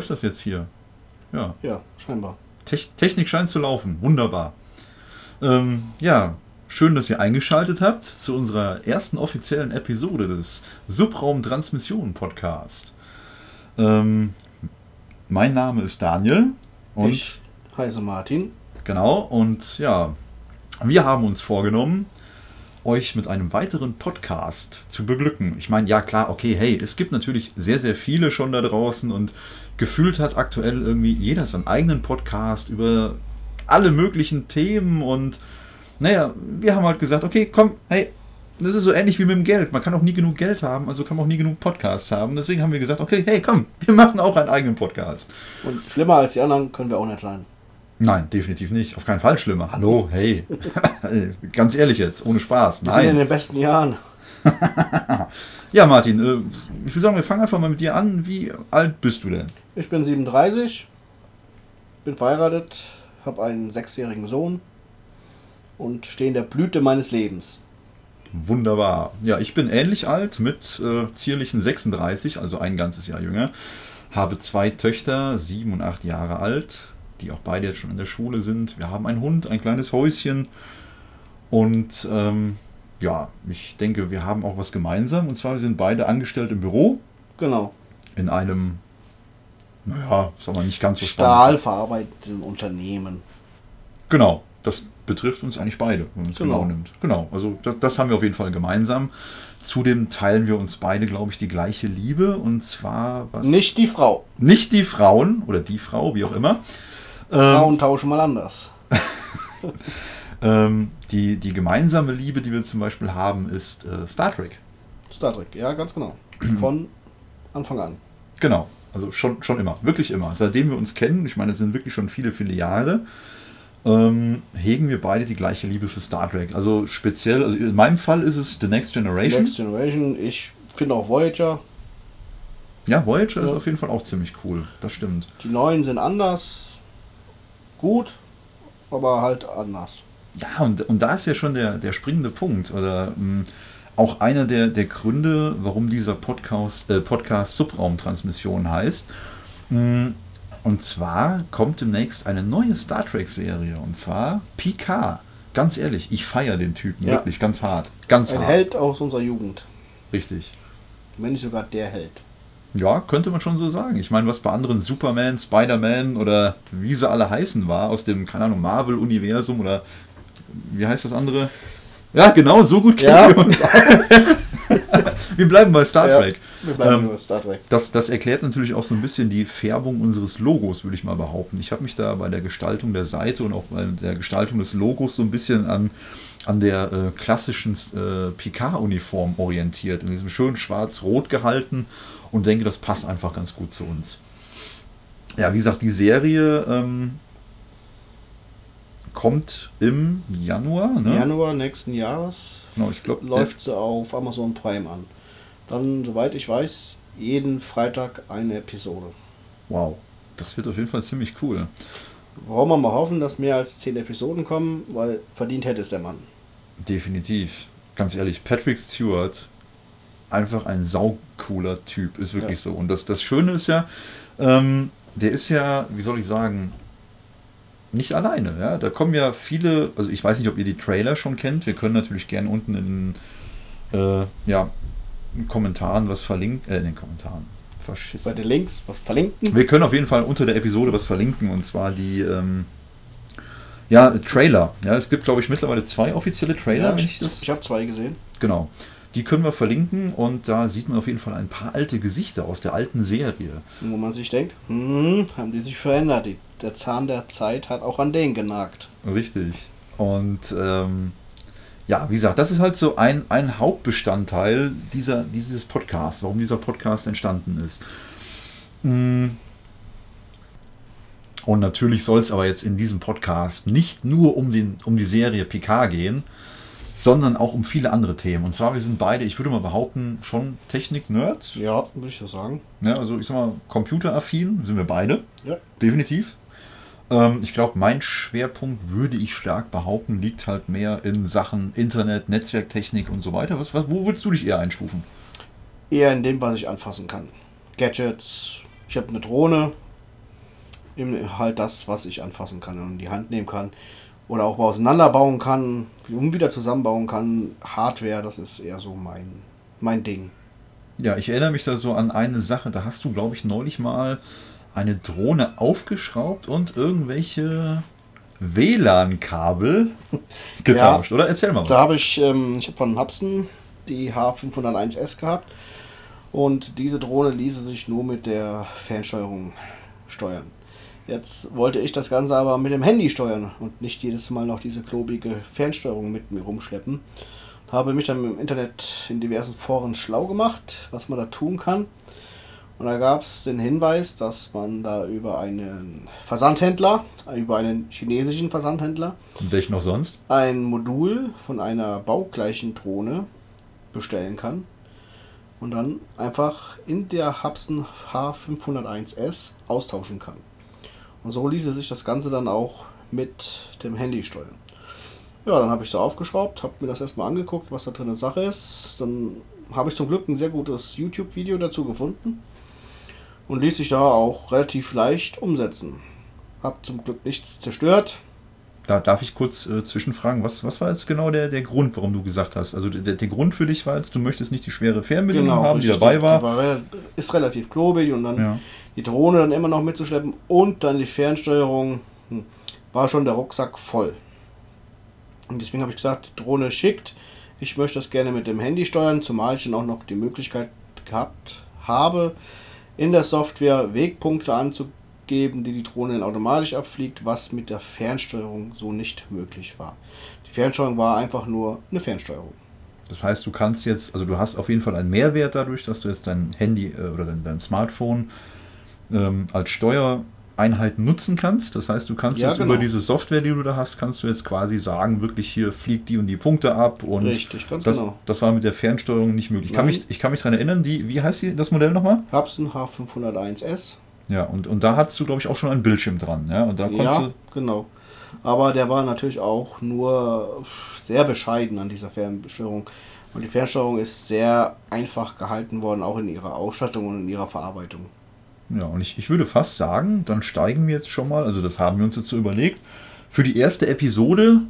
läuft das jetzt hier? Ja. Ja, scheinbar. Tech Technik scheint zu laufen. Wunderbar. Ähm, ja, schön, dass ihr eingeschaltet habt zu unserer ersten offiziellen Episode des Subraum Transmission Podcast. Ähm, mein Name ist Daniel und ich heiße Martin. genau und ja, wir haben uns vorgenommen, euch mit einem weiteren Podcast zu beglücken. Ich meine, ja klar, okay, hey, es gibt natürlich sehr, sehr viele schon da draußen und gefühlt hat aktuell irgendwie jeder seinen eigenen Podcast über alle möglichen Themen und naja, wir haben halt gesagt, okay, komm, hey, das ist so ähnlich wie mit dem Geld. Man kann auch nie genug Geld haben, also kann man auch nie genug Podcasts haben. Deswegen haben wir gesagt, okay, hey, komm, wir machen auch einen eigenen Podcast. Und schlimmer als die anderen können wir auch nicht sein. Nein, definitiv nicht. Auf keinen Fall schlimmer. Hallo, hey. Ganz ehrlich jetzt, ohne Spaß. Wir sind in Nein. den besten Jahren. Ja, Martin, äh, ich würde sagen, wir fangen einfach mal mit dir an. Wie alt bist du denn? Ich bin 37, bin verheiratet, habe einen sechsjährigen Sohn und stehe in der Blüte meines Lebens. Wunderbar. Ja, ich bin ähnlich alt mit äh, zierlichen 36, also ein ganzes Jahr jünger. Habe zwei Töchter, sieben und acht Jahre alt, die auch beide jetzt schon in der Schule sind. Wir haben einen Hund, ein kleines Häuschen. Und ähm, ja, ich denke, wir haben auch was gemeinsam. Und zwar, wir sind beide angestellt im Büro Genau. in einem, naja, sagen wir nicht ganz so. Stahlverarbeitenden Unternehmen. Genau, das betrifft uns eigentlich beide, wenn man es Genau. genau nimmt. Genau, also das, das haben wir auf jeden Fall gemeinsam. Zudem teilen wir uns beide, glaube ich, die gleiche Liebe und zwar was? Nicht die Frau. nicht die Frauen oder die Frau, wie auch immer. Ähm, Frauen tauschen mal anders. ähm, die, die gemeinsame Liebe, die wir zum Beispiel haben, ist äh, Star Trek. Star Trek, ja, ganz genau. Von Anfang an. Genau, also schon, schon immer, wirklich immer. Seitdem wir uns kennen, ich meine, es sind wirklich schon viele, viele Jahre, ähm, hegen wir beide die gleiche Liebe für Star Trek. Also speziell, also in meinem Fall ist es The Next Generation. Next Generation, ich finde auch Voyager. Ja, Voyager ist Ja. auf jeden Fall auch ziemlich cool. Das stimmt. Die neuen sind anders. Gut, aber halt anders. Ja, und, und da ist ja schon der, der springende Punkt. Oder mh, auch einer der, der Gründe, warum dieser Podcast, äh, Podcast Subraumtransmission heißt. Mh, und zwar kommt demnächst eine neue Star Trek-Serie. Und zwar Picard. Ganz ehrlich, ich feiere den Typen Ja. wirklich ganz hart. Ganz Ein hart. Held aus unserer Jugend. Richtig. Wenn nicht sogar der Held. Ja, könnte man schon so sagen. Ich meine, was bei anderen Superman, Spider-Man oder wie sie alle heißen war, aus dem, keine Ahnung, Marvel-Universum oder wie heißt das andere? Ja, genau, so gut kennen Ja. wir uns aus. wir bleiben bei Star Ja, Trek. Wir bleiben Ähm, nur Star Trek. Das, das erklärt natürlich auch so ein bisschen die Färbung unseres Logos, würde ich mal behaupten. Ich habe mich da bei der Gestaltung der Seite und auch bei der Gestaltung des Logos so ein bisschen an, an der äh, klassischen äh, Picard-Uniform orientiert. In diesem schönen schwarz-rot gehalten und denke, das passt einfach ganz gut zu uns. Ja, wie gesagt, die Serie ähm, kommt im Januar. Ne? Januar nächsten Jahres Genau, ich glaube, läuft sie auf Amazon Prime an. Dann, soweit ich weiß, jeden Freitag eine Episode. Wow, das wird auf jeden Fall ziemlich cool. Warum wir mal hoffen, dass mehr als zehn Episoden kommen, weil verdient hätte es der Mann. Definitiv. Ganz ehrlich, Patrick Stewart, einfach ein saucooler Typ, ist wirklich so. Und das, das Schöne ist ja, ähm, der ist ja, wie soll ich sagen, nicht alleine. Ja? Da kommen ja viele, also ich weiß nicht, ob ihr die Trailer schon kennt. Wir können natürlich gerne unten in den äh, ja, in Kommentaren was verlinken. Äh, in den Kommentaren. Bei Verschissen. den Links was verlinken. Wir können auf jeden Fall unter der Episode was verlinken und zwar die ähm, ja, Trailer. Ja, es gibt, glaube ich, mittlerweile zwei offizielle Trailer, Ja, ich ich habe zwei gesehen. Genau. Die können wir verlinken und da sieht man auf jeden Fall ein paar alte Gesichter aus der alten Serie. Wo man sich denkt, hm, haben die sich verändert. Die, der Zahn der Zeit hat auch an den genagt. Richtig. Und ähm, ja, wie gesagt, das ist halt so ein, ein Hauptbestandteil dieser, dieses Podcasts, warum dieser Podcast entstanden ist. Mm. Und natürlich soll es aber jetzt in diesem Podcast nicht nur um, den, um die Serie Picard gehen, sondern auch um viele andere Themen. Und zwar, wir sind beide, ich würde mal behaupten, schon Technik-Nerds. Ja, würde ich so sagen. Ja, also ich sag mal, computeraffin sind wir beide, Ja. definitiv. Ähm, ich glaube, mein Schwerpunkt, würde ich stark behaupten, liegt halt mehr in Sachen Internet, Netzwerktechnik und so weiter. Was, was, wo würdest du dich eher einstufen? Eher in dem, was ich anfassen kann. Gadgets, Ich habe eine Drohne, eben halt das, was ich anfassen kann und in die Hand nehmen kann. Oder auch auseinanderbauen kann, um wieder zusammenbauen kann. Hardware, das ist eher so mein, mein Ding. Ja, ich erinnere mich da so an eine Sache, da hast du, glaube ich, neulich mal eine Drohne aufgeschraubt und irgendwelche WLAN-Kabel getauscht, Ja, oder? Erzähl mal. Da habe ich, ähm, ich habe von Hubson die H501S gehabt und diese Drohne ließe sich nur mit der Fernsteuerung steuern. Jetzt wollte ich das Ganze aber mit dem Handy steuern und nicht jedes Mal noch diese klobige Fernsteuerung mit mir rumschleppen. Habe mich dann im Internet in diversen Foren schlau gemacht, was man da tun kann. Und da gab es den Hinweis, dass man da über einen Versandhändler, über einen chinesischen Versandhändler, Und welchen noch sonst? ein Modul von einer baugleichen Drohne bestellen kann und dann einfach in der Hubson H501S austauschen kann. Und so ließe sich das Ganze dann auch mit dem Handy steuern. Ja, dann habe ich so aufgeschraubt, habe mir das erstmal angeguckt, was da drin Sache ist. Dann habe ich zum Glück ein sehr gutes YouTube-Video dazu gefunden und ließ sich da auch relativ leicht umsetzen. Hab zum Glück nichts zerstört, Da darf ich kurz äh, zwischenfragen, was, was war jetzt genau der, der Grund, warum du gesagt hast? Also der, der Grund für dich war jetzt, du möchtest nicht die schwere Fernbedienung haben, die dabei war. Die war ist relativ klobig und dann Ja. die Drohne dann immer noch mitzuschleppen und dann die Fernsteuerung hm, war schon der Rucksack voll. Und deswegen habe ich gesagt, die Drohne schickt. Ich möchte das gerne mit dem Handy steuern, zumal ich dann auch noch die Möglichkeit gehabt habe, in der Software Wegpunkte anzugeben, die die Drohne dann automatisch abfliegt, was mit der Fernsteuerung so nicht möglich war. Die Fernsteuerung war einfach nur eine Fernsteuerung. Das heißt, du kannst jetzt, also du hast auf jeden Fall einen Mehrwert dadurch, dass du jetzt dein Handy äh, oder dein, dein Smartphone ähm, als Steuereinheit nutzen kannst. Das heißt, du kannst Ja, jetzt genau. über diese Software, die du da hast, kannst du jetzt quasi sagen, wirklich hier fliegt die und die Punkte ab und Richtig, ganz das, genau. das war mit der Fernsteuerung nicht möglich. Ich kann Nein. mich, ich kann mich daran erinnern, die, wie heißt die, das Modell nochmal? Hubson H501S. Ja, und, und da hattest du, glaube ich, auch schon einen Bildschirm dran. Ja, und da konntest Ja, genau. Aber der war natürlich auch nur sehr bescheiden an dieser Fernsteuerung. Und die Fernsteuerung ist sehr einfach gehalten worden, auch in ihrer Ausstattung und in ihrer Verarbeitung. ja, und ich, ich würde fast sagen, dann steigen wir jetzt schon mal, also das haben wir uns jetzt so überlegt, für die erste Episode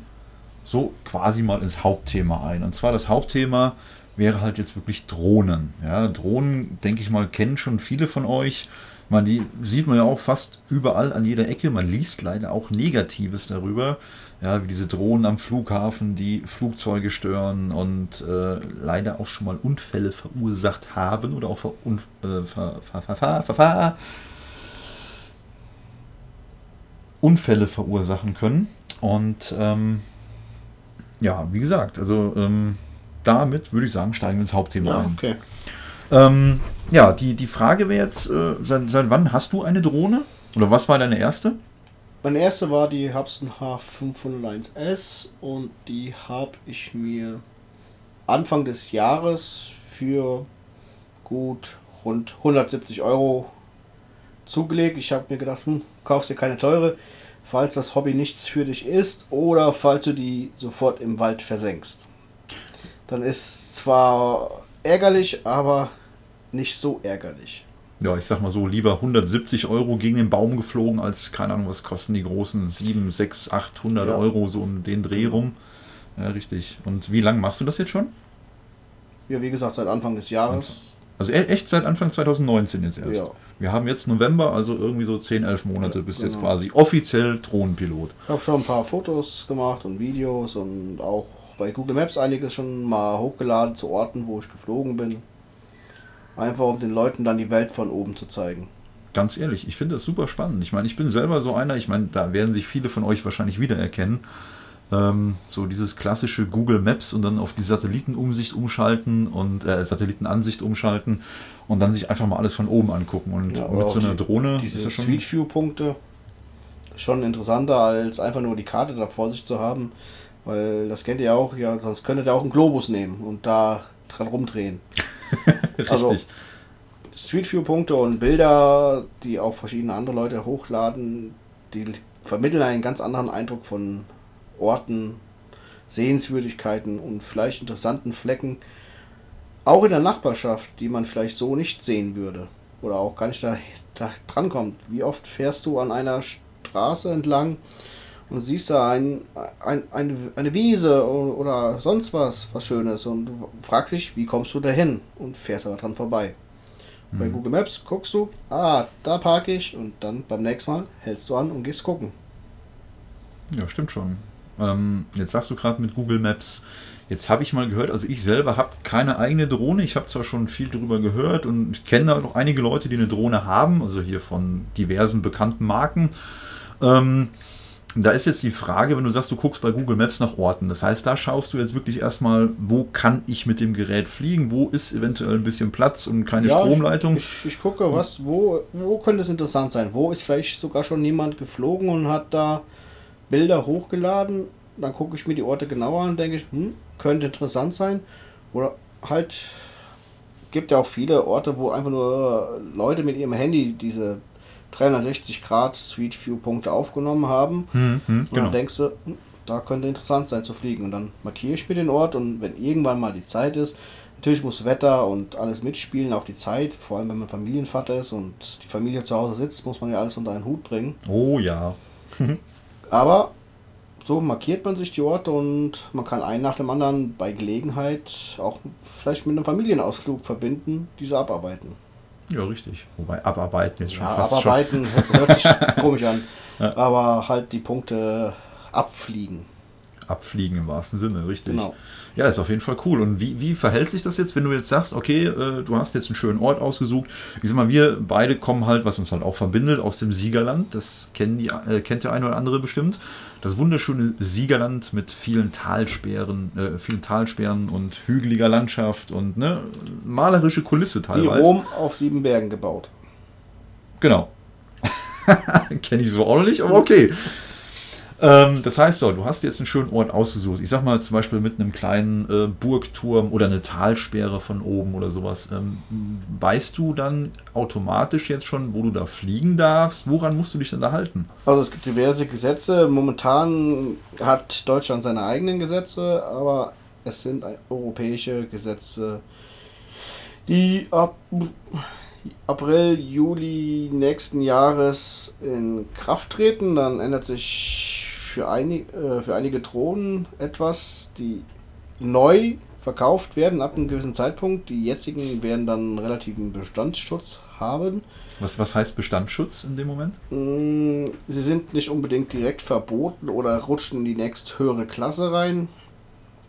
so quasi mal ins Hauptthema ein. Und zwar das Hauptthema wäre halt jetzt wirklich Drohnen. Ja, Drohnen, denke ich mal, kennen schon viele von euch. Man, die sieht man ja auch fast überall an jeder Ecke. Man liest leider auch Negatives darüber. Ja, wie diese Drohnen am Flughafen, die Flugzeuge stören und äh, leider auch schon mal Unfälle verursacht haben oder auch ver, äh, ver, ver, Unfälle verursachen können. Und ähm, ja, wie gesagt, also ähm, damit würde ich sagen, steigen wir ins Hauptthema ein. okay. Ähm, ja, die, die Frage wäre jetzt, äh, seit, seit wann hast du eine Drohne? Oder was war deine erste? Meine erste war die Hubson H501S und die habe ich mir Anfang des Jahres für gut rund 170 Euro zugelegt. Ich habe mir gedacht, hm, kaufst dir keine teure, falls das Hobby nichts für dich ist oder falls du die sofort im Wald versenkst. Dann ist zwar ärgerlich, aber nicht so ärgerlich. Ja, ich sag mal so, lieber 170 Euro gegen den Baum geflogen, als, keine Ahnung, was kosten die großen 7, 6, 800 Ja. Euro so um den Dreh rum. Ja, richtig. Und wie lange machst du das jetzt schon? Ja, wie gesagt, seit Anfang des Jahres. Also e- echt seit Anfang 2019 jetzt erst. Ja. Wir haben jetzt November, also irgendwie so 10, 11 Monate, Ja, bist jetzt genau. quasi offiziell Drohnenpilot. Ich habe schon ein paar Fotos gemacht und Videos und auch bei Google Maps einiges schon mal hochgeladen zu Orten, wo ich geflogen bin. Einfach um den Leuten dann die Welt von oben zu zeigen. Ganz ehrlich, ich finde das super spannend. Ich meine, ich bin selber so einer, ich meine, da werden sich viele von euch wahrscheinlich wiedererkennen. Ähm, so dieses klassische Google Maps und dann auf die Satellitenumsicht umschalten und äh, Satellitenansicht umschalten und dann sich einfach mal alles von oben angucken. Und Ja, mit so einer die- Drohne Diese das Street View Punkte schon interessanter als einfach nur die Karte da vor sich zu haben, weil das kennt ihr auch, ja, sonst könntet ihr auch einen Globus nehmen und da dran rumdrehen. richtig. also- Street View Punkte und Bilder, die auch verschiedene andere Leute hochladen, die vermitteln einen ganz anderen Eindruck von Orten, Sehenswürdigkeiten und vielleicht interessanten Flecken, auch in der Nachbarschaft, die man vielleicht so nicht sehen würde. oder auch gar nicht da, da drankommt. Wie oft fährst du an einer Straße entlang und siehst da ein, ein, eine, eine Wiese oder sonst was, was Schönes und du fragst dich, wie kommst du dahin und fährst aber dran vorbei. Mhm. Bei Google Maps guckst du, ah, da parke ich und dann beim nächsten Mal hältst du an und gehst gucken. Ja, stimmt schon. Ähm, jetzt sagst du gerade mit Google Maps, Jetzt habe ich mal gehört, also ich selber habe keine eigene Drohne. Ich habe zwar schon viel darüber gehört und ich kenne auch einige Leute, die eine Drohne haben, also hier von diversen bekannten Marken. Ähm, da ist jetzt die Frage, wenn du sagst, du guckst bei Google Maps nach Orten. Das heißt, da schaust du jetzt wirklich erstmal, wo kann ich mit dem Gerät fliegen, wo ist eventuell ein bisschen Platz und keine ja, Stromleitung. Ich, ich, gucke, was, wo, wo könnte es interessant sein? Wo ist vielleicht sogar schon jemand geflogen und hat da Bilder hochgeladen? Dann gucke ich mir die Orte genauer an und denke ich, hm, könnte interessant sein. Oder halt, gibt ja auch viele Orte, wo einfach nur Leute mit ihrem Handy diese 360 Grad Street View Punkte aufgenommen haben. Hm, hm, und genau. dann denkst du, hm, da könnte interessant sein zu fliegen. Und dann markiere ich mir den Ort und wenn irgendwann mal die Zeit ist, natürlich muss Wetter und alles mitspielen, auch die Zeit, vor allem wenn man Familienvater ist und die Familie zu Hause sitzt, muss man ja alles unter einen Hut bringen. Oh ja. Aber so markiert man sich die Orte und man kann einen nach dem anderen bei Gelegenheit auch vielleicht mit einem Familienausflug verbinden, diese abarbeiten. Ja, richtig. Wobei abarbeiten jetzt schon ja, fast abarbeiten schon. hört sich komisch an. Ja. Aber halt die Punkte abfliegen. Abfliegen im wahrsten Sinne, richtig. Genau. Ja, ist auf jeden Fall cool. Und wie, wie verhält sich das jetzt, wenn du jetzt sagst, okay, äh, du hast jetzt einen schönen Ort ausgesucht? Ich sag mal, wir beide kommen halt, was uns halt auch verbindet, aus dem Siegerland. Das kennen die, äh, kennt der eine oder andere bestimmt. Das wunderschöne Siegerland mit vielen Talsperren, äh, vielen Talsperren und hügeliger Landschaft und ne, malerische Kulisse teilweise. Wie Rom auf sieben Bergen gebaut. Genau. Kenne ich so auch noch nicht, aber okay. Ähm, das heißt so, du hast jetzt einen schönen Ort ausgesucht. Ich sag mal zum Beispiel mit einem kleinen äh, Burgturm oder eine Talsperre von oben oder sowas. Ähm, weißt du dann automatisch jetzt schon, wo du da fliegen darfst? Woran musst du dich denn da halten? Also es gibt diverse Gesetze. Momentan hat Deutschland seine eigenen Gesetze, aber es sind europäische Gesetze, die ab April, Juli nächsten Jahres in Kraft treten. Dann ändert sich für, einig, äh, für einige Drohnen etwas, die neu verkauft werden ab einem gewissen Zeitpunkt. Die jetzigen werden dann relativen Bestandsschutz haben. Was, was heißt Bestandsschutz in dem Moment? Mm, sie sind nicht unbedingt direkt verboten oder rutschen in die nächst höhere Klasse rein.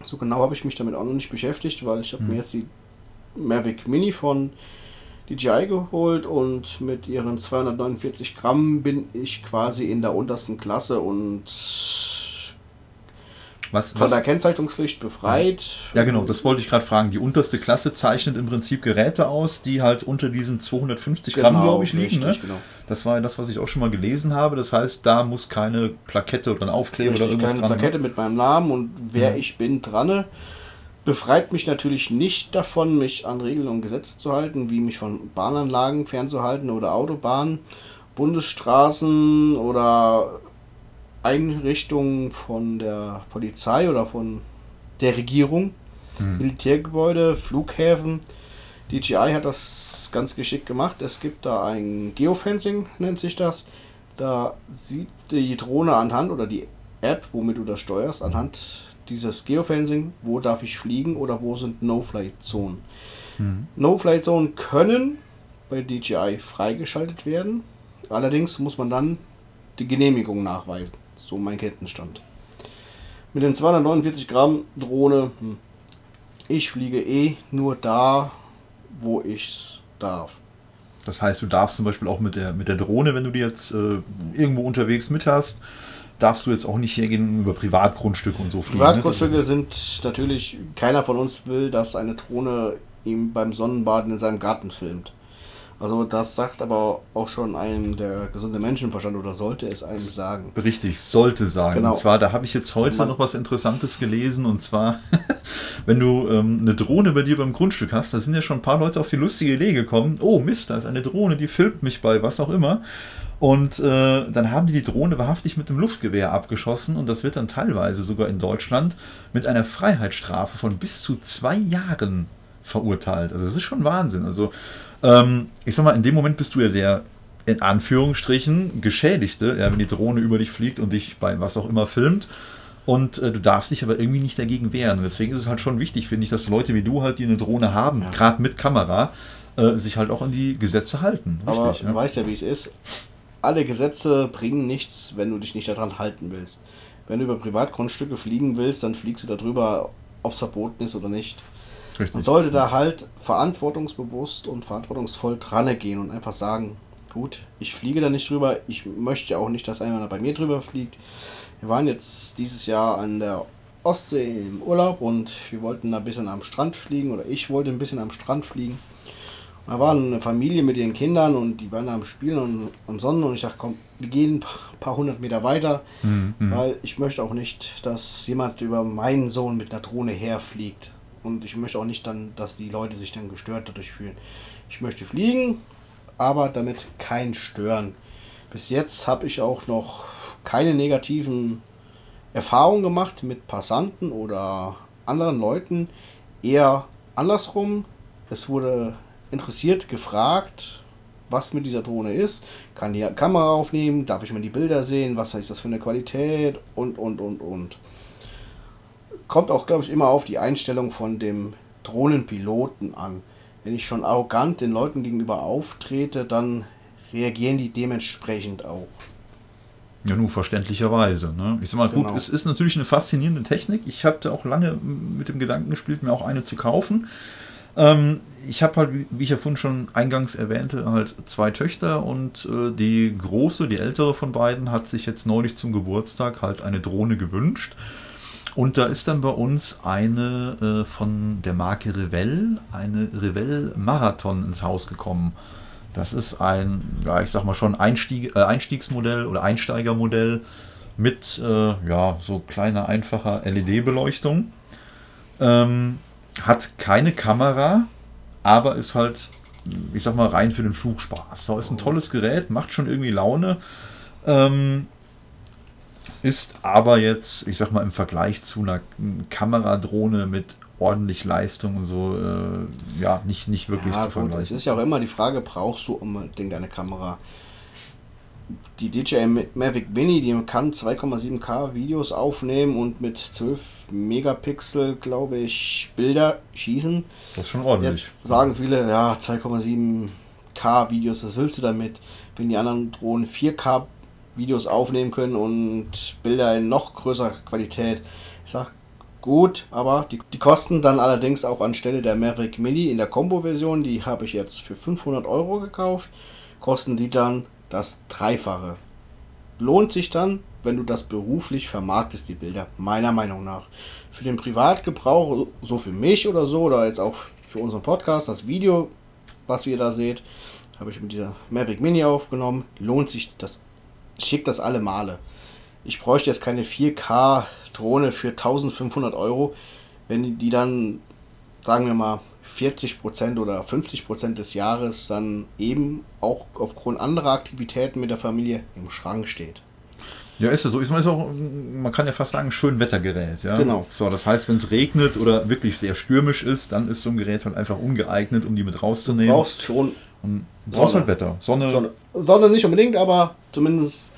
So genau habe ich mich damit auch noch nicht beschäftigt, weil ich habe hm. mir jetzt die Mavic Mini von DJI geholt und mit ihren 249 Gramm bin ich quasi in der untersten Klasse und was, von was? der Kennzeichnungspflicht befreit. Ja, genau, das wollte ich gerade fragen. Die unterste Klasse zeichnet im Prinzip Geräte aus, die halt unter diesen 250 Gramm, genau, glaube ich, liegen. Ne? Richtig, ne? genau. Das war das, was ich auch schon mal gelesen habe. Das heißt, da muss keine Plakette oder ein Aufkleber richtig, oder irgendwas keine dran. Keine Plakette ne? mit meinem Namen und wer ja. ich bin dran befreit mich natürlich nicht davon, mich an Regeln und Gesetze zu halten, wie mich von Bahnanlagen fernzuhalten oder Autobahnen, Bundesstraßen oder Einrichtungen von der Polizei oder von der Regierung, mhm. Militärgebäude, Flughäfen. DJI hat das ganz geschickt gemacht. Es gibt da ein Geofencing, nennt sich das. Da sieht die Drohne anhand oder die App, womit du das steuerst, anhand dieses Geofencing, wo darf ich fliegen oder wo sind No-Flight-Zonen. Mhm. No-Flight-Zonen können bei DJI freigeschaltet werden. Allerdings muss man dann die Genehmigung nachweisen. So mein Kenntnisstand. Mit den 249 Gramm Drohne, hm, ich fliege eh nur da, wo ich darf. Das heißt, du darfst zum Beispiel auch mit der, mit der Drohne, wenn du die jetzt äh, irgendwo unterwegs mit hast, darfst du jetzt auch nicht hergehen über Privatgrundstücke und so fliegen. Ne? Privatgrundstücke ne? sind natürlich, keiner von uns will, dass eine Drohne ihm beim Sonnenbaden in seinem Garten filmt. Also das sagt aber auch schon einem der gesunde Menschenverstand oder sollte es einem sagen. Richtig, sollte sagen. Genau. Und zwar, da habe ich jetzt heute Man noch was Interessantes gelesen und zwar, wenn du ähm, eine Drohne bei dir beim Grundstück hast, da sind ja schon ein paar Leute auf die lustige Idee gekommen, oh Mist, da ist eine Drohne, die filmt mich bei was auch immer. Und äh, dann haben die die Drohne wahrhaftig mit einem Luftgewehr abgeschossen und das wird dann teilweise sogar in Deutschland mit einer Freiheitsstrafe von bis zu zwei Jahren verurteilt. Also das ist schon Wahnsinn. Also Ähm, ich sag mal, in dem Moment bist du ja der, in Anführungsstrichen, Geschädigte, ja, wenn die Drohne über dich fliegt und dich bei was auch immer filmt. Und äh, du darfst dich aber irgendwie nicht dagegen wehren. Und deswegen ist es halt schon wichtig, finde ich, dass Leute wie du halt, die eine Drohne haben, Ja. gerade mit Kamera, äh, sich halt auch an die Gesetze halten. Aber Richtig, du weißt ja, wie es ist. Alle Gesetze bringen nichts, wenn du dich nicht daran halten willst. Wenn du über Privatgrundstücke fliegen willst, dann fliegst du darüber, ob es verboten ist oder nicht. Richtig. Man sollte da halt verantwortungsbewusst und verantwortungsvoll dran gehen und einfach sagen, gut, ich fliege da nicht drüber, ich möchte auch nicht, dass einer bei mir drüber fliegt. Wir waren jetzt dieses Jahr an der Ostsee im Urlaub und wir wollten da ein bisschen am Strand fliegen oder ich wollte ein bisschen am Strand fliegen. Da war eine Familie mit ihren Kindern und die waren da am Spielen und am Sonnen und ich dachte, komm, wir gehen ein paar- hundert Meter weiter, Mhm, mhm. weil ich möchte auch nicht, dass jemand über meinen Sohn mit einer Drohne herfliegt. Und ich möchte auch nicht dann, dass die Leute sich dann gestört dadurch fühlen. Ich möchte fliegen, aber damit kein Stören. Bis jetzt habe ich auch noch keine negativen Erfahrungen gemacht mit Passanten oder anderen Leuten. Eher andersrum. Es wurde interessiert gefragt, was mit dieser Drohne ist. Kann die Kamera aufnehmen? Darf ich mal die Bilder sehen? Was ist das für eine Qualität? Und, und, und, und. Kommt auch, glaube ich, immer auf die Einstellung von dem Drohnenpiloten an. Wenn ich schon arrogant den Leuten gegenüber auftrete, dann reagieren die dementsprechend auch. Ja, nun verständlicherweise. Ne? Ich sag mal, gut, Genau. es ist natürlich eine faszinierende Technik. Ich hatte auch lange mit dem Gedanken gespielt, mir auch eine zu kaufen. Ähm, ich habe halt, wie- ich ja vorhin schon eingangs erwähnte, halt zwei Töchter und äh, die große, die ältere von beiden, hat sich jetzt neulich zum Geburtstag halt eine Drohne gewünscht. Und da ist dann bei uns eine äh, von der Marke Revell, eine Revell Marathon ins Haus gekommen. Das ist ein, ja, ich sag mal schon Einstieg, äh, Einstiegsmodell oder Einsteigermodell mit äh, ja, so kleiner, einfacher LED-Beleuchtung. Ähm, hat keine Kamera, aber ist halt, ich sag mal, rein für den Flugspaß. So ist ein tolles Gerät, macht schon irgendwie Laune. Ähm, ist aber jetzt, ich sag mal, im Vergleich zu einer Kameradrohne mit ordentlich Leistung und so, äh, ja, nicht, nicht wirklich Ja, zu gut, vergleichen. es ist ja auch immer die Frage, brauchst du unbedingt eine Kamera? Die DJI Mavic Mini, die kann 2,7K Videos aufnehmen und mit 12 Megapixel, glaube ich, Bilder schießen. Das ist schon ordentlich. Jetzt sagen viele, ja, 2,7K Videos, was willst du damit? Wenn die anderen Drohnen 4K Videos aufnehmen können und Bilder in noch größerer Qualität. Ich sag, gut, aber die, die kosten dann allerdings auch anstelle der Maverick Mini in der Combo-Version, die habe ich jetzt für 500 Euro gekauft, kosten die dann das Dreifache. Lohnt sich dann, wenn du das beruflich vermarktest, die Bilder, meiner Meinung nach. Für den Privatgebrauch, so für mich oder so, oder jetzt auch für unseren Podcast, das Video, was ihr da seht, habe ich mit dieser Mavic Mini aufgenommen. Lohnt sich das, schickt das alle Male. Ich bräuchte jetzt keine 4K Drohne für 1500 Euro, wenn die dann, sagen wir mal, 40% oder 50% des Jahres dann eben auch aufgrund anderer Aktivitäten mit der Familie im Schrank steht. Ja, ist ja so. Ist man ist auch, man kann ja fast sagen, schön Wettergerät. Ja? Genau. So, das heißt, wenn es regnet oder wirklich sehr stürmisch ist, dann ist so ein Gerät halt einfach ungeeignet, um die mit rauszunehmen. Du brauchst schon Und du brauchst halt Wetter. Sonne. Sonne. Sonne nicht unbedingt, aber zumindest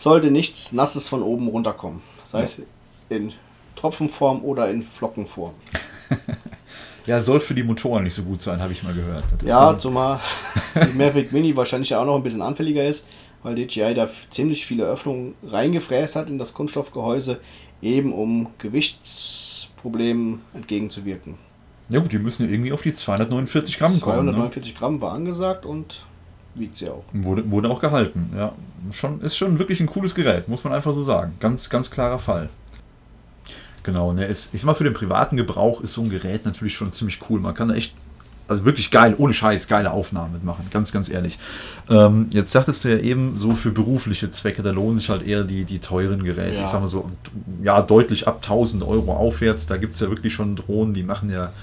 sollte nichts Nasses von oben runterkommen. Sei es in Tropfenform oder in Flockenform. Ja, soll für die Motoren nicht so gut sein, habe ich mal gehört. Ja, so- zumal die Mavic Mini wahrscheinlich ja auch noch ein bisschen anfälliger ist, weil DJI da ziemlich viele Öffnungen reingefräst hat in das Kunststoffgehäuse, eben um Gewichtsproblemen entgegenzuwirken. ja gut, die müssen ja irgendwie auf die 249 Gramm kommen. Ne? 249 Gramm war angesagt und wiegt sie auch. Wurde, wurde auch gehalten. Ja, schon, ist schon wirklich ein cooles Gerät, muss man einfach so sagen. Ganz, ganz klarer Fall. Genau, ne, es, ich sag mal, für den privaten Gebrauch ist so ein Gerät natürlich schon ziemlich cool. Man kann da echt, also wirklich geil, ohne Scheiß, geile Aufnahmen mitmachen, ganz, ganz ehrlich. Ähm, jetzt sagtest du ja eben, so für berufliche Zwecke, da lohnen sich halt eher die, die teuren Geräte. Ja. Ich sag mal so, ja, deutlich ab 1000 Euro aufwärts. Da gibt es ja wirklich schon Drohnen, die machen ja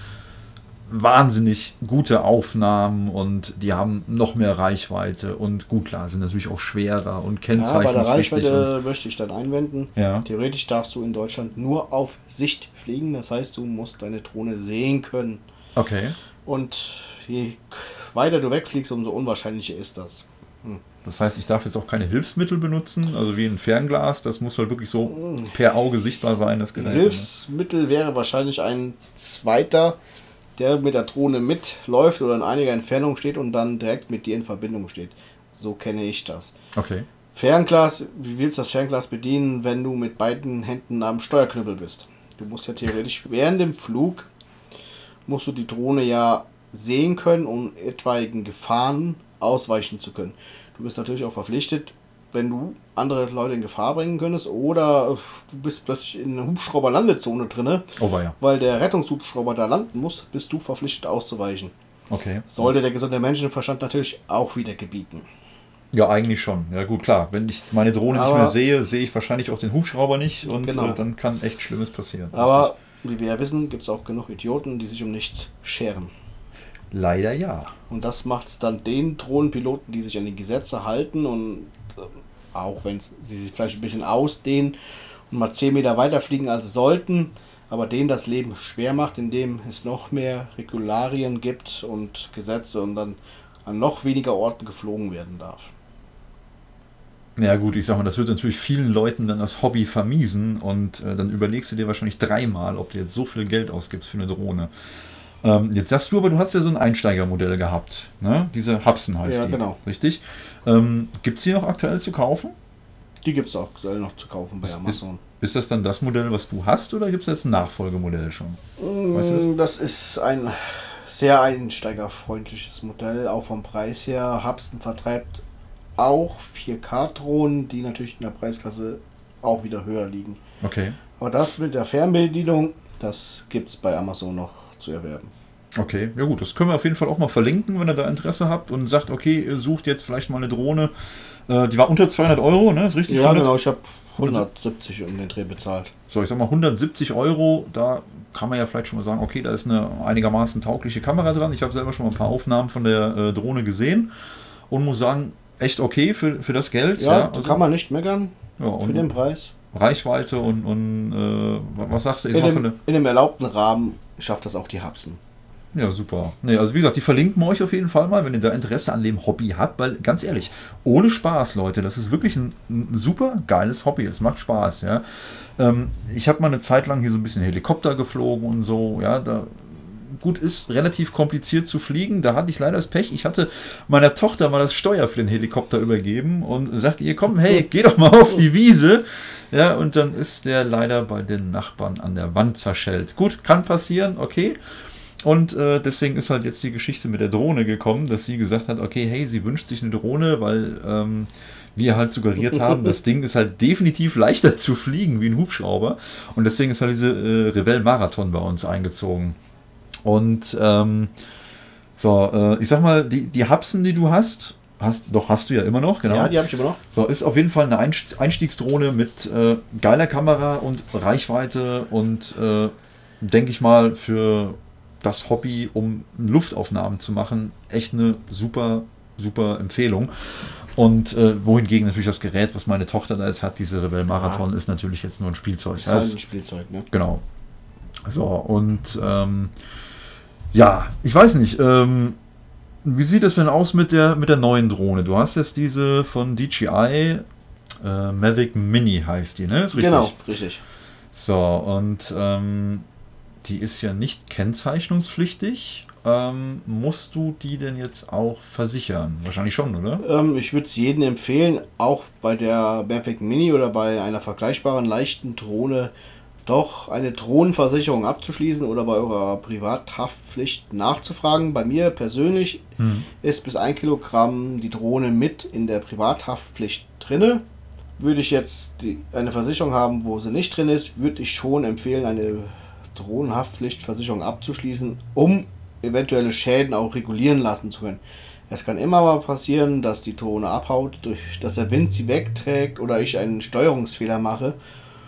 wahnsinnig gute Aufnahmen und die haben noch mehr Reichweite und gut klar, sind natürlich auch schwerer und Ja, bei der Reichweite möchte ich dann einwenden. ja. Theoretisch darfst du in Deutschland nur auf Sicht fliegen, das heißt, du musst deine Drohne sehen können. Okay. Und je weiter du wegfliegst, umso unwahrscheinlicher ist das. Das heißt, ich darf jetzt auch keine Hilfsmittel benutzen, also wie ein Fernglas. Das muss halt wirklich so per Auge sichtbar sein, das Gerät. Hilfsmittel wäre wahrscheinlich ein zweiter, der mit der Drohne mitläuft oder in einiger Entfernung steht und dann direkt mit dir in Verbindung steht. So kenne ich das. Okay. Fernglas, wie willst du das Fernglas bedienen, wenn du mit beiden Händen am Steuerknüppel bist? Du musst ja theoretisch während dem Flug musst du die Drohne ja sehen können, um etwaigen Gefahren ausweichen zu können. Du bist natürlich auch verpflichtet, wenn du andere Leute in Gefahr bringen könntest oder äh, du bist plötzlich in einer Hubschrauber-Landezone drinne, Oh, ja. weil der Rettungshubschrauber da landen muss, bist du verpflichtet auszuweichen. Okay. Sollte der gesunde Menschenverstand natürlich auch wieder gebieten. Ja, eigentlich schon. Ja, gut, klar. Wenn ich meine Drohne nicht Aber- mehr sehe, sehe ich wahrscheinlich auch den Hubschrauber nicht und Genau. äh, dann kann echt Schlimmes passieren. Aber wie wir ja wissen, gibt es auch genug Idioten, die sich um nichts scheren. Leider ja. Und das macht es dann den Drohnenpiloten, die sich an die Gesetze halten und äh, auch wenn sie sich vielleicht ein bisschen ausdehnen und mal 10 Meter weiter fliegen als sie sollten, aber denen das Leben schwer macht, indem es noch mehr Regularien gibt und Gesetze und dann an noch weniger Orten geflogen werden darf. Ja gut, ich sag mal, das wird natürlich vielen Leuten dann das Hobby vermiesen und äh, dann überlegst du dir wahrscheinlich dreimal, ob du jetzt so viel Geld ausgibst für eine Drohne. Ähm, jetzt sagst du aber, du hast ja so ein Einsteigermodell gehabt, ne? Diese Hubsen heißt Ja, die. genau. Richtig? Ähm, Gibt es die noch aktuell zu kaufen? Die gibt es auch aktuell noch zu kaufen bei Ist- Amazon. Ist das dann das Modell, was du hast oder gibt es jetzt ein Nachfolgemodell schon? Weißt du Mm, Das ist ein sehr einsteigerfreundliches Modell, auch vom Preis her. Hubsten vertreibt auch 4K-Drohnen, die natürlich in der Preisklasse auch wieder höher liegen. Okay. Aber das mit der Fernbedienung, das gibt es bei Amazon noch zu erwerben. Okay, ja gut, das können wir auf jeden Fall auch mal verlinken, wenn ihr da Interesse habt und sagt, okay, ihr sucht jetzt vielleicht mal eine Drohne, äh, die war unter 200 Euro, ne? Ist richtig? Ja, 100? genau, ich habe 170 um den Dreh bezahlt. So, ich sag mal 170 Euro, da kann man ja vielleicht schon mal sagen, okay, da ist eine einigermaßen taugliche Kamera dran. Ich habe selber schon mal ein paar Aufnahmen von der äh, Drohne gesehen und muss sagen, echt okay für, für das Geld. Ja, also, kann man nicht meckern ja, für den Preis. Reichweite und, und äh, was sagst du? In dem, in dem erlaubten Rahmen schafft das auch die Hubsen. Ja, super. Nee, also wie gesagt, die verlinken wir euch auf jeden Fall mal, wenn ihr da Interesse an dem Hobby habt, weil ganz ehrlich, ohne Spaß, Leute, das ist wirklich ein, ein super geiles Hobby. Es macht Spaß, ja. Ähm, ich habe mal eine Zeit lang hier so ein bisschen Helikopter geflogen und so, ja, da gut ist relativ kompliziert zu fliegen. Da hatte ich leider das Pech. Ich hatte meiner Tochter mal das Steuer für den Helikopter übergeben und sagte ihr, komm, hey, geh doch mal auf die Wiese. Ja, und dann ist der leider bei den Nachbarn an der Wand zerschellt. Gut, kann passieren, okay. Und äh, deswegen ist halt jetzt die Geschichte mit der Drohne gekommen, dass sie gesagt hat, okay, hey, sie wünscht sich eine Drohne, weil ähm, wir halt suggeriert haben, das Ding ist halt definitiv leichter zu fliegen wie ein Hubschrauber. Und deswegen ist halt diese äh, Revell Marathon bei uns eingezogen. Und ähm, so, äh, ich sag mal, die, die Hapsen, die du hast, hast, doch hast du ja immer noch, genau. Ja, die habe ich immer noch. So, ist auf jeden Fall eine Einst- Einstiegsdrohne mit äh, geiler Kamera und Reichweite und äh, denke ich mal für das Hobby, um Luftaufnahmen zu machen, echt eine super, super Empfehlung. Und äh, wohingegen natürlich das Gerät, was meine Tochter da jetzt hat, diese Rebell Marathon, ist natürlich jetzt nur ein Spielzeug. Das ist Ja, halt ein Spielzeug, ne? Genau. So, und ähm, ja, ich weiß nicht, ähm, wie sieht es denn aus mit der, mit der neuen Drohne? Du hast jetzt diese von DJI, äh, Mavic Mini heißt die, ne? Ist richtig? Genau, richtig. So, und ähm, die ist ja nicht kennzeichnungspflichtig. Ähm, musst du die denn jetzt auch versichern? Wahrscheinlich schon, oder? Ähm, ich würde es jedem empfehlen, auch bei der Mavic Mini oder bei einer vergleichbaren leichten Drohne doch eine Drohnenversicherung abzuschließen oder bei eurer Privathaftpflicht nachzufragen. Bei mir persönlich ist bis ein Kilogramm die Drohne mit in der Privathaftpflicht drinne. Würde ich jetzt die, eine Versicherung haben, wo sie nicht drin ist, würde ich schon empfehlen, eine Drohnenhaftpflichtversicherung abzuschließen, um eventuelle Schäden auch regulieren lassen zu können. Es kann immer mal passieren, dass die Drohne abhaut, durch, dass der Wind sie wegträgt oder ich einen Steuerungsfehler mache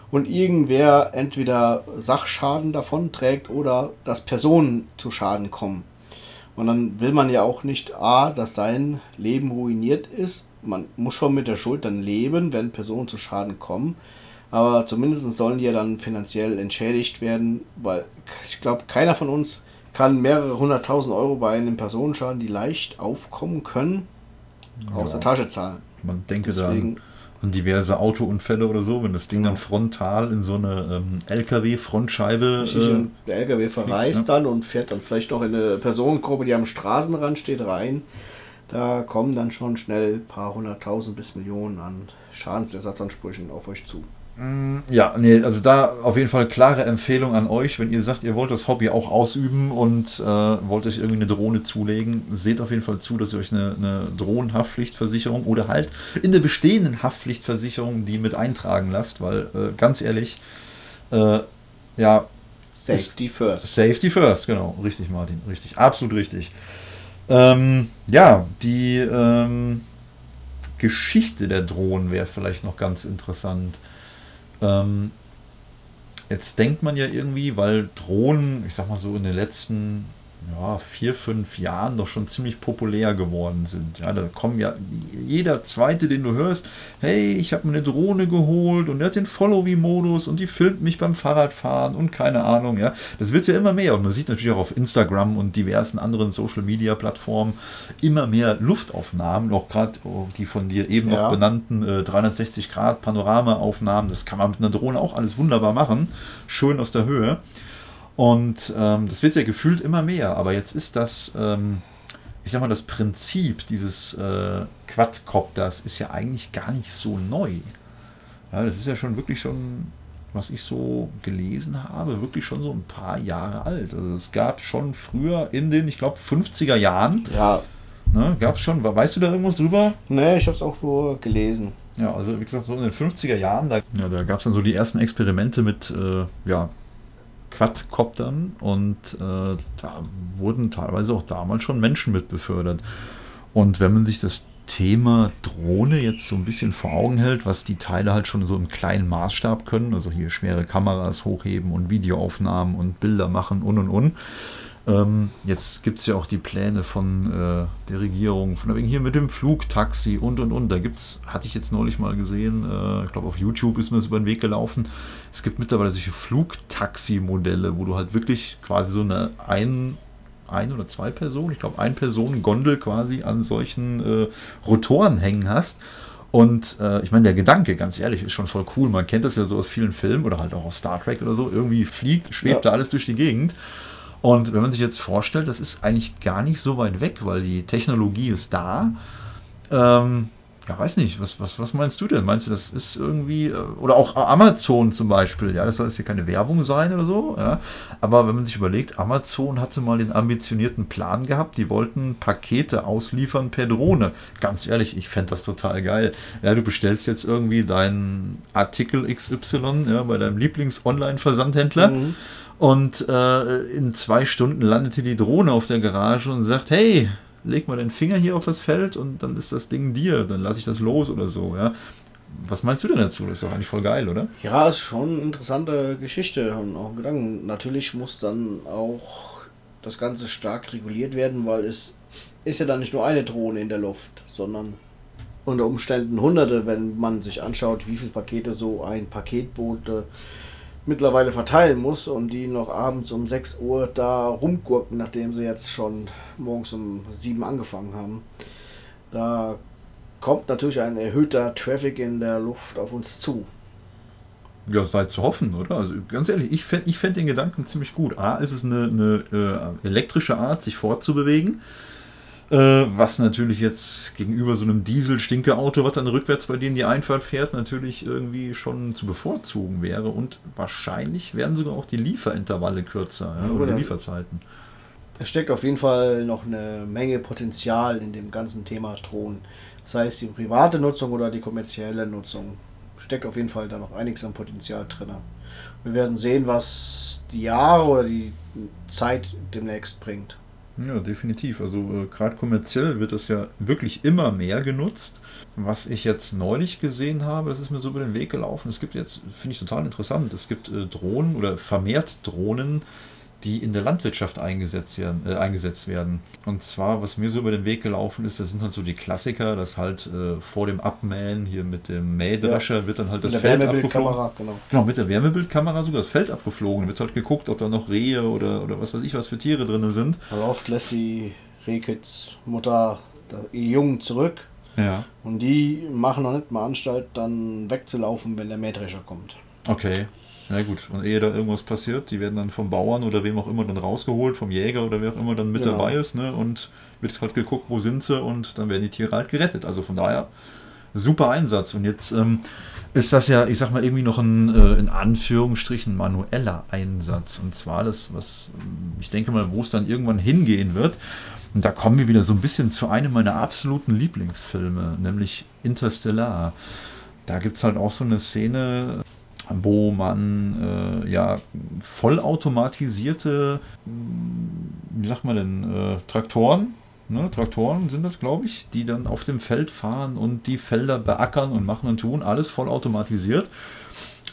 und irgendwer entweder Sachschaden davon trägt oder dass Personen zu Schaden kommen. Und dann will man ja auch nicht A, dass sein Leben ruiniert ist. Man muss schon mit der Schuld dann leben, wenn Personen zu Schaden kommen. Aber zumindest sollen die ja dann finanziell entschädigt werden, weil ich glaube, keiner von uns kann mehrere hunderttausend Euro bei einem Personenschaden, die leicht aufkommen können, aus Ja. der Tasche zahlen. Man denke Deswegen- dann an diverse Autounfälle oder so, wenn das Ding dann frontal in so eine ähm, LKW-Frontscheibe. Äh, der LKW verreist ja. dann und fährt dann vielleicht noch in eine Personengruppe, die am Straßenrand steht, rein. Da kommen dann schon schnell ein paar hunderttausend bis Millionen an Schadensersatzansprüchen auf euch zu. Ja, nee, also da auf jeden Fall klare Empfehlung an euch, wenn ihr sagt, ihr wollt das Hobby auch ausüben und äh, wollt euch irgendwie eine Drohne zulegen, seht auf jeden Fall zu, dass ihr euch eine, eine Drohnenhaftpflichtversicherung oder halt in der bestehenden Haftpflichtversicherung die mit eintragen lasst, weil äh, ganz ehrlich, äh, ja, Safety first. Safety first, genau, richtig, Martin, richtig, absolut richtig. Ähm, ja, die ähm, Geschichte der Drohnen wäre vielleicht noch ganz interessant. Ähm, jetzt denkt man ja irgendwie, weil Drohnen, ich sag mal so in den letzten ja, vier, fünf Jahren doch schon ziemlich populär geworden sind. Ja, da kommen ja jeder zweite, den du hörst, hey, ich habe mir eine Drohne geholt und der hat den Follow-Me-Modus und die filmt mich beim Fahrradfahren und keine Ahnung, ja. Das wird ja immer mehr und man sieht natürlich auch auf Instagram und diversen anderen Social-Media-Plattformen immer mehr Luftaufnahmen, auch gerade die von dir eben Ja. noch benannten äh, 360-Grad-Panorama-Aufnahmen. Das kann man mit einer Drohne auch alles wunderbar machen, schön aus der Höhe. Und ähm, das wird ja gefühlt immer mehr, aber jetzt ist das, ähm, ich sag mal, das Prinzip dieses äh, Quadcopters ist ja eigentlich gar nicht so neu. Ja, das ist ja schon wirklich schon, was ich so gelesen habe, wirklich schon so ein paar Jahre alt. Also es gab schon früher in den, ich glaube, 50er Jahren, Ja, ne, gab es schon, weißt du da irgendwas drüber? ne, ich habe es auch nur gelesen. Ja, also wie gesagt, so in den 50er Jahren, da, ja, da gab es dann so die ersten Experimente mit äh, ja, Quadcoptern und äh, da wurden teilweise auch damals schon Menschen mit befördert. Und wenn man sich das Thema Drohne jetzt so ein bisschen vor Augen hält, was die Teile halt schon so im kleinen Maßstab können, also hier schwere Kameras hochheben und Videoaufnahmen und Bilder machen und und und. Ähm, jetzt gibt es ja auch die Pläne von äh, der Regierung, von wegen hier mit dem Flugtaxi und und und. Da gibt's, hatte ich jetzt neulich mal gesehen, äh, ich glaube auf YouTube ist mir das über den Weg gelaufen. Es gibt mittlerweile solche Flugtaxi-Modelle, wo du halt wirklich quasi so eine ein, ein oder zwei Personen, ich glaube ein Personen Gondel quasi an solchen äh, Rotoren hängen hast. Und äh, ich meine, der Gedanke, ganz ehrlich, ist schon voll cool. Man kennt das ja so aus vielen Filmen oder halt auch aus Star Trek oder so. Irgendwie fliegt, schwebt Ja. da alles durch die Gegend. Und wenn man sich jetzt vorstellt, das ist eigentlich gar nicht so weit weg, weil die Technologie ist da. Ähm, ja, weiß nicht, was, was, was meinst du denn? Meinst du, das ist irgendwie, äh, oder auch Amazon zum Beispiel, ja, das soll jetzt hier keine Werbung sein oder so, ja. Aber wenn man sich überlegt, Amazon hatte mal den ambitionierten Plan gehabt, die wollten Pakete ausliefern per Drohne. Ganz ehrlich, ich fände das total geil. Ja, du bestellst jetzt irgendwie deinen Artikel XY ja, bei deinem Lieblings-Online-Versandhändler. Mhm. Und äh, in zwei Stunden landet hier die Drohne auf der Garage und sagt, hey, leg mal den Finger hier auf das Feld und dann ist das Ding dir, dann lasse ich das los oder so, ja. Was meinst du denn dazu? Das ist doch eigentlich voll geil, oder? Ja, ist schon eine interessante Geschichte und auch ein Gedanken. Natürlich muss dann auch das Ganze stark reguliert werden, weil es ist ja dann nicht nur eine Drohne in der Luft, sondern unter Umständen hunderte, wenn man sich anschaut, wie viele Pakete so ein Paketbote mittlerweile verteilen muss und die noch abends um 6 Uhr da rumgurken, nachdem sie jetzt schon morgens um 7 angefangen haben. Da kommt natürlich ein erhöhter Traffic in der Luft auf uns zu. Ja, sei zu hoffen, oder? Also ganz ehrlich, ich fände ich fänd den Gedanken ziemlich gut. A, ist es eine, eine äh, elektrische Art, sich fortzubewegen. Äh, was natürlich jetzt gegenüber so einem Diesel-Stinke-Auto, was dann rückwärts bei denen die Einfahrt fährt, natürlich irgendwie schon zu bevorzugen wäre. Und wahrscheinlich werden sogar auch die Lieferintervalle kürzer, ja, oder Oder- die Lieferzeiten. Es steckt auf jeden Fall noch eine Menge Potenzial in dem ganzen Thema Drohnen. Das heißt, die private Nutzung oder die kommerzielle Nutzung steckt auf jeden Fall da noch einiges an Potenzial drin. Wir werden sehen, was die Jahre oder die Zeit demnächst bringt. Ja, definitiv. Also äh, gerade kommerziell wird das ja wirklich immer mehr genutzt. Was ich jetzt neulich gesehen habe, das ist mir so über den Weg gelaufen. Es gibt jetzt, finde ich total interessant, es gibt äh, Drohnen oder vermehrt Drohnen, die in der Landwirtschaft eingesetzt werden, äh, eingesetzt werden. Und zwar, was mir so über den Weg gelaufen ist, das sind halt so die Klassiker, dass halt äh, vor dem Abmähen hier mit dem Mähdrescher ja. wird dann halt das Feld abgeflogen. Genau. genau, mit der Wärmebildkamera sogar das Feld abgeflogen. Da wird halt geguckt, ob da noch Rehe oder, oder was weiß ich, was für Tiere drin sind. Weil oft lässt die Rehkitz Mutter ihr Jungen zurück. Ja. Und die machen noch nicht mal Anstalt, dann wegzulaufen, wenn der Mähdrescher kommt. Okay. Na gut, und ehe da irgendwas passiert, die werden dann vom Bauern oder wem auch immer dann rausgeholt, vom Jäger oder wer auch immer dann mit genau. dabei ist, ne? Und wird halt geguckt, wo sind sie und dann werden die Tiere halt gerettet. Also von daher, super Einsatz. Und jetzt ähm, ist das ja, ich sag mal, irgendwie noch ein äh, in Anführungsstrichen manueller Einsatz. Und zwar das, was ich denke mal, wo es dann irgendwann hingehen wird. Und da kommen wir wieder so ein bisschen zu einem meiner absoluten Lieblingsfilme, nämlich Interstellar. Da gibt es halt auch so eine Szene, wo man äh, ja vollautomatisierte, wie sagt man denn, äh, Traktoren, ne, Traktoren sind das, glaube ich, die dann auf dem Feld fahren und die Felder beackern und machen und tun, alles vollautomatisiert.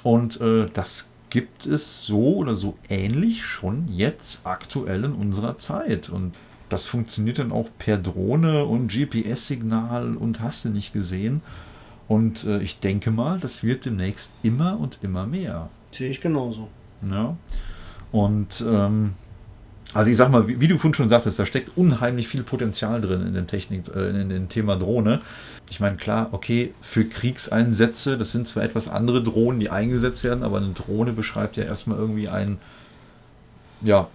Und äh, das gibt es so oder so ähnlich schon jetzt aktuell in unserer Zeit. Und das funktioniert dann auch per Drohne und GPS-Signal und hast du nicht gesehen. Und äh, ich denke mal, das wird demnächst immer und immer mehr. Sehe ich genauso. Ja. Und ähm, also ich sag mal, wie, wie, du vorhin schon sagtest, da steckt unheimlich viel Potenzial drin in dem Technik, äh, in dem Thema Drohne. Ich meine, klar, okay, für Kriegseinsätze, das sind zwar etwas andere Drohnen, die eingesetzt werden, aber eine Drohne beschreibt ja erstmal irgendwie ein ja,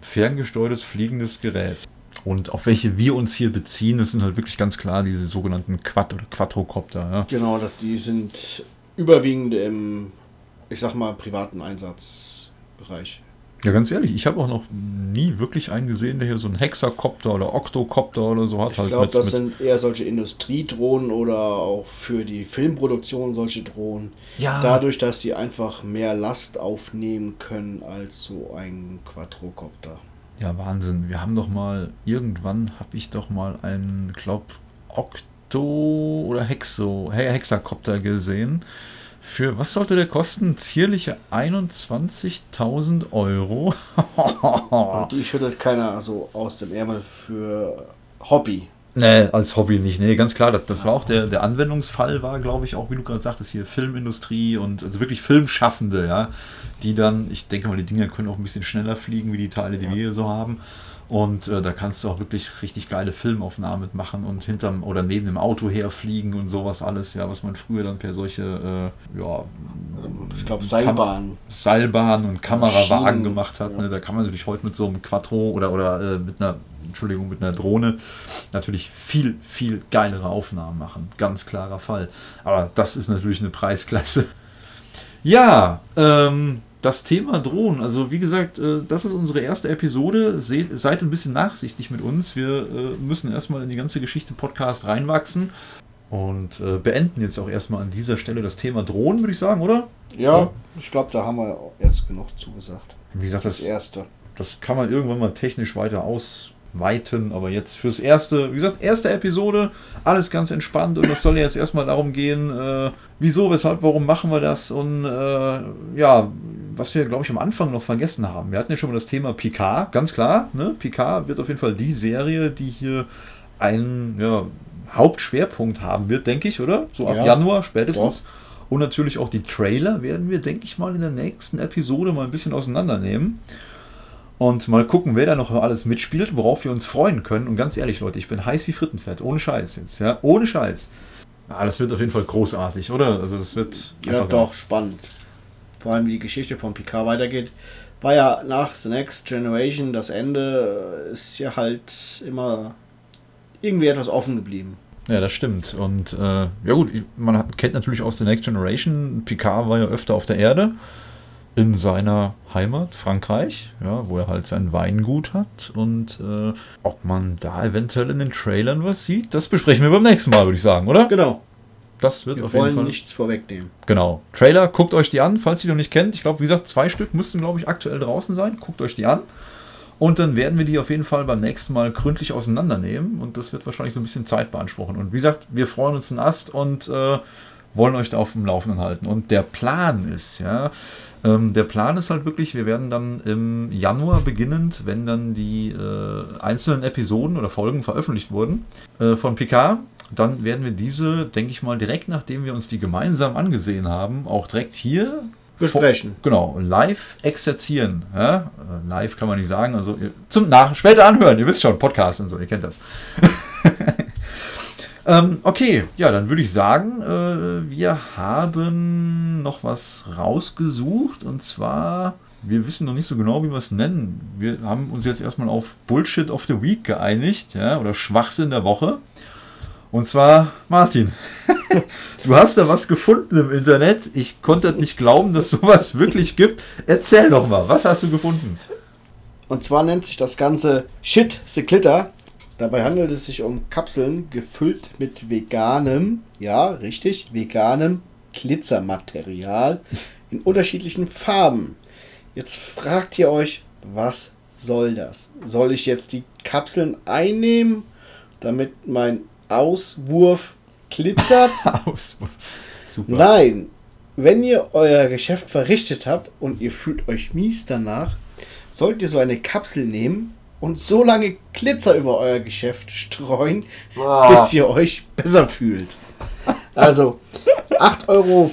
ferngesteuertes fliegendes Gerät. Und auf welche wir uns hier beziehen, das sind halt wirklich ganz klar diese sogenannten Quad- oder Quadrocopter. Ja. Genau, das, die sind überwiegend im, ich sag mal, privaten Einsatzbereich. Ja, ganz ehrlich, ich habe auch noch nie wirklich einen gesehen, der hier so einen Hexakopter oder Oktokopter oder so hat. Ich halt glaube, das sind eher solche Industriedrohnen oder auch für die Filmproduktion solche Drohnen. Ja. Dadurch, dass die einfach mehr Last aufnehmen können als so ein Quadrocopter. Ja, Wahnsinn. Wir haben doch mal, irgendwann habe ich doch mal einen, glaub, Octo oder Hexo, Hexakopter gesehen. Für was sollte der kosten? Zierliche 21.000 Euro. Und die schüttelt keiner so aus dem Ärmel für Hobby. Nee, als Hobby nicht. Nee, ganz klar, das, das war auch der, der Anwendungsfall, war, glaube ich, auch, wie du gerade sagtest, hier Filmindustrie und also wirklich Filmschaffende, ja, die dann, ich denke mal, die Dinger können auch ein bisschen schneller fliegen, wie die Teile, die ja. wir hier so haben. Und äh, da kannst du auch wirklich richtig geile Filmaufnahmen mitmachen und hinterm oder neben dem Auto herfliegen und sowas alles, ja, was man früher dann per solche, äh, ja, ich glaube Seilbahn. Seilbahn und Kamerawagen Schienen. gemacht hat. Ja. Ne? Da kann man natürlich heute mit so einem Quattro oder, oder äh, mit einer, Entschuldigung, mit einer Drohne natürlich viel, viel geilere Aufnahmen machen. Ganz klarer Fall. Aber das ist natürlich eine Preisklasse. Ja, ähm, das Thema Drohnen, also wie gesagt, äh, das ist unsere erste Episode. Seid ein bisschen nachsichtig mit uns. Wir äh, müssen erstmal in die ganze Geschichte Podcast reinwachsen und äh, beenden jetzt auch erstmal an dieser Stelle das Thema Drohnen, würde ich sagen, oder? Ja, ja. ich glaube, da haben wir jetzt genug zugesagt. Wie gesagt, das, das erste. Das kann man irgendwann mal technisch weiter aus, weiten. Aber jetzt fürs erste, wie gesagt, erste Episode, alles ganz entspannt und es soll jetzt erstmal darum gehen, äh, wieso, weshalb, warum machen wir das und äh, ja, was wir, glaube ich, am Anfang noch vergessen haben. Wir hatten ja schon mal das Thema Picard, ganz klar. Ne? Picard wird auf jeden Fall die Serie, die hier einen ja, Hauptschwerpunkt haben wird, denke ich, oder? So ab ja, Januar spätestens. Doch. Und natürlich auch die Trailer werden wir, denke ich mal, in der nächsten Episode mal ein bisschen auseinandernehmen und mal gucken, wer da noch alles mitspielt, worauf wir uns freuen können. Und ganz ehrlich, Leute, ich bin heiß wie Frittenfett, ohne Scheiß jetzt, ja, ohne Scheiß. Ja, das wird auf jeden Fall großartig, oder? Also das wird ja doch geil. spannend. Vor allem wie die Geschichte von Picard weitergeht. War ja nach The Next Generation das Ende ist ja halt immer irgendwie etwas offen geblieben. Ja, das stimmt. Und äh, ja gut, man hat, kennt natürlich aus The Next Generation, Picard war ja öfter auf der Erde in seiner Heimat, Frankreich, ja, wo er halt sein Weingut hat. Und äh, ob man da eventuell in den Trailern was sieht, das besprechen wir beim nächsten Mal, würde ich sagen, oder? Genau. Das wird wir auf jeden Fall. nichts vorwegnehmen. Genau. Trailer, guckt euch die an, falls ihr die noch nicht kennt. Ich glaube, wie gesagt, zwei Stück müssten, glaube ich, aktuell draußen sein. Guckt euch die an. Und dann werden wir die auf jeden Fall beim nächsten Mal gründlich auseinandernehmen. Und das wird wahrscheinlich so ein bisschen Zeit beanspruchen. Und wie gesagt, wir freuen uns einen Ast und äh, wollen euch da auf dem Laufenden halten. Und der Plan ist, ja, Ähm, der Plan ist halt wirklich, wir werden dann im Januar beginnend, wenn dann die äh, einzelnen Episoden oder Folgen veröffentlicht wurden äh, von Picard, dann werden wir diese, denke ich mal, direkt nachdem wir uns die gemeinsam angesehen haben, auch direkt hier Besprechen. Genau, live exerzieren. Ja? Äh, Live kann man nicht sagen, also zum Nach später anhören, ihr wisst schon, Podcast und so, ihr kennt das. ähm, okay, ja, dann würde ich sagen, äh, wir haben noch was rausgesucht und zwar, wir wissen noch nicht so genau, wie wir es nennen. Wir haben uns jetzt erstmal auf Bullshit of the Week geeinigt, ja, oder Schwachsinn der Woche. Und zwar, Martin, du hast da was gefunden im Internet. Ich konnte nicht glauben, dass sowas wirklich gibt. Erzähl doch mal, was hast du gefunden? Und zwar nennt sich das Ganze Shit the Glitter. Dabei handelt es sich um Kapseln gefüllt mit veganem, ja, richtig, veganem Glitzermaterial in unterschiedlichen Farben. Jetzt fragt ihr euch, was soll das? Soll ich jetzt die Kapseln einnehmen, damit mein Auswurf glitzert? Aus. Super. Nein, wenn ihr euer Geschäft verrichtet habt und ihr fühlt euch mies danach, sollt ihr so eine Kapsel nehmen und so lange Glitzer über euer Geschäft streuen, bis ihr euch besser fühlt. Also 8,24 Euro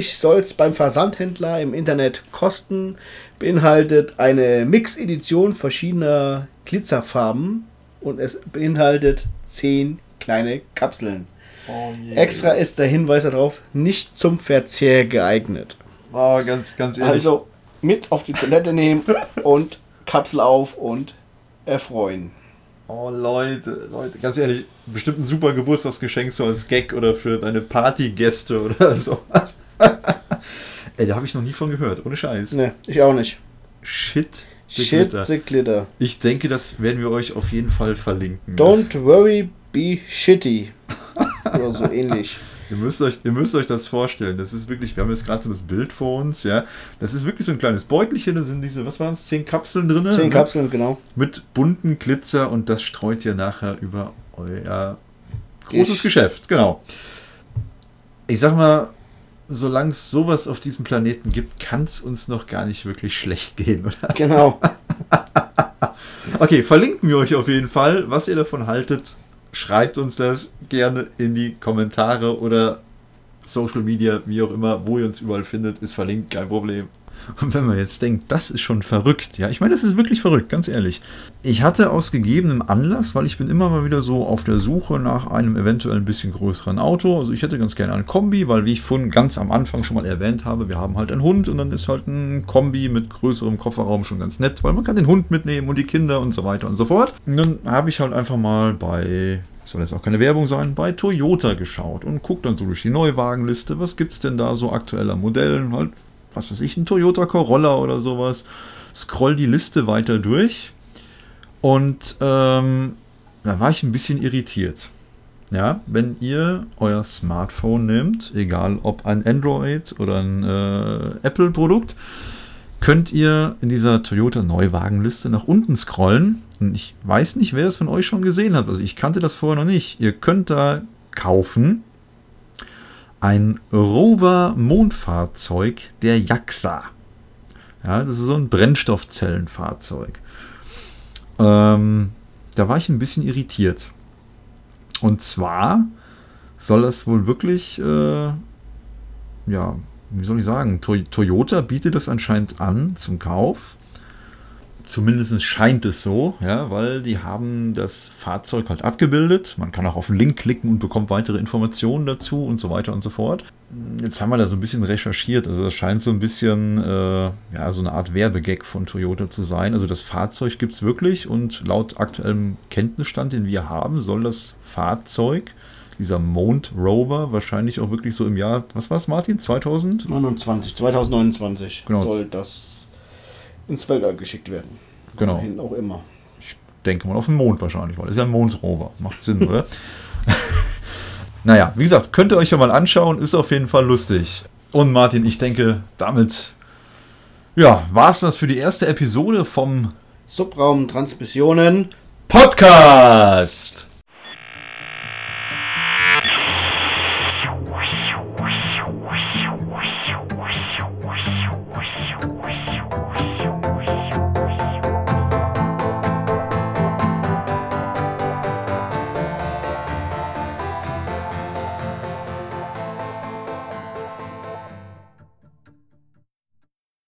soll es beim Versandhändler im Internet kosten. Beinhaltet eine Mix-Edition verschiedener Glitzerfarben und es beinhaltet 10 kleine Kapseln. Oh. Extra ist der Hinweis darauf, nicht zum Verzehr geeignet. Oh, ganz, ganz ehrlich. Also mit auf die Toilette nehmen und Kapsel auf und erfreuen. Oh Leute, Leute, ganz ehrlich, bestimmt ein super Geburtstagsgeschenk so als Gag oder für deine Partygäste oder so. Ey, da habe ich noch nie von gehört, ohne Scheiß. Ne, ich auch nicht. Shit. the Shit Glitter. the glitter. Ich denke, das werden wir euch auf jeden Fall verlinken. Don't worry, be shitty. Oder so ähnlich. Ihr müsst, euch, ihr müsst euch das vorstellen. Das ist wirklich, wir haben jetzt gerade so das Bild vor uns, ja. Das ist wirklich so ein kleines Beutelchen, da sind diese, was waren es, zehn Kapseln drin? Zehn Kapseln, genau. Mit bunten Glitzer und das streut ihr nachher über euer großes Ich- Geschäft, genau. Ich sag mal, solange es sowas auf diesem Planeten gibt, kann es uns noch gar nicht wirklich schlecht gehen, oder? Genau. Okay, verlinken wir euch auf jeden Fall. Was ihr davon haltet, schreibt uns das gerne in die Kommentare oder Social Media, wie auch immer, wo ihr uns überall findet, ist verlinkt, kein Problem. Und wenn man jetzt denkt, das ist schon verrückt, ja, ich meine, das ist wirklich verrückt, ganz ehrlich. Ich hatte aus gegebenem Anlass, weil ich bin immer mal wieder so auf der Suche nach einem eventuell ein bisschen größeren Auto. Also ich hätte ganz gerne ein Kombi, weil wie ich vorhin ganz am Anfang schon mal erwähnt habe, wir haben halt einen Hund und dann ist halt ein Kombi mit größerem Kofferraum schon ganz nett, weil man kann den Hund mitnehmen und die Kinder und so weiter und so fort. Und dann habe ich halt einfach mal bei soll jetzt auch keine Werbung sein, bei Toyota geschaut und guckt dann so durch die Neuwagenliste, was gibt es denn da so aktueller Modellen, halt, was weiß ich, ein Toyota Corolla oder sowas. Scroll die Liste weiter durch und ähm, da war ich ein bisschen irritiert. Ja, wenn ihr euer Smartphone nehmt, egal ob ein Android oder ein äh, Apple-Produkt, könnt ihr in dieser Toyota Neuwagenliste nach unten scrollen. Und ich weiß nicht, wer es von euch schon gesehen hat. Also ich kannte das vorher noch nicht. Ihr könnt da kaufen ein Rover-Mondfahrzeug der JAXA. Ja, das ist so ein Brennstoffzellenfahrzeug. Ähm, da war ich ein bisschen irritiert. Und zwar soll das wohl wirklich, äh, ja, wie soll ich sagen, to Toyota bietet das anscheinend an zum Kauf. Zumindest scheint es so, ja, weil die haben das Fahrzeug halt abgebildet. Man kann auch auf den Link klicken und bekommt weitere Informationen dazu und so weiter und so fort. Jetzt haben wir da so ein bisschen recherchiert. Also das scheint so ein bisschen, äh, ja, so eine Art Werbegag von Toyota zu sein. Also das Fahrzeug gibt es wirklich und laut aktuellem Kenntnisstand, den wir haben, soll das Fahrzeug, dieser Mount Rover, wahrscheinlich auch wirklich so im Jahr, was war es, Martin? 2000? 29, 2029 Genau. soll das ins Weltall geschickt werden. Genau. Wohin auch immer. Ich denke mal auf den Mond wahrscheinlich, weil das ist ja ein Mondrover. Macht Sinn, oder? naja, wie gesagt, könnt ihr euch ja mal anschauen, ist auf jeden Fall lustig. Und Martin, ich denke, damit ja, war es das für die erste Episode vom Subraum Transmissionen Podcast.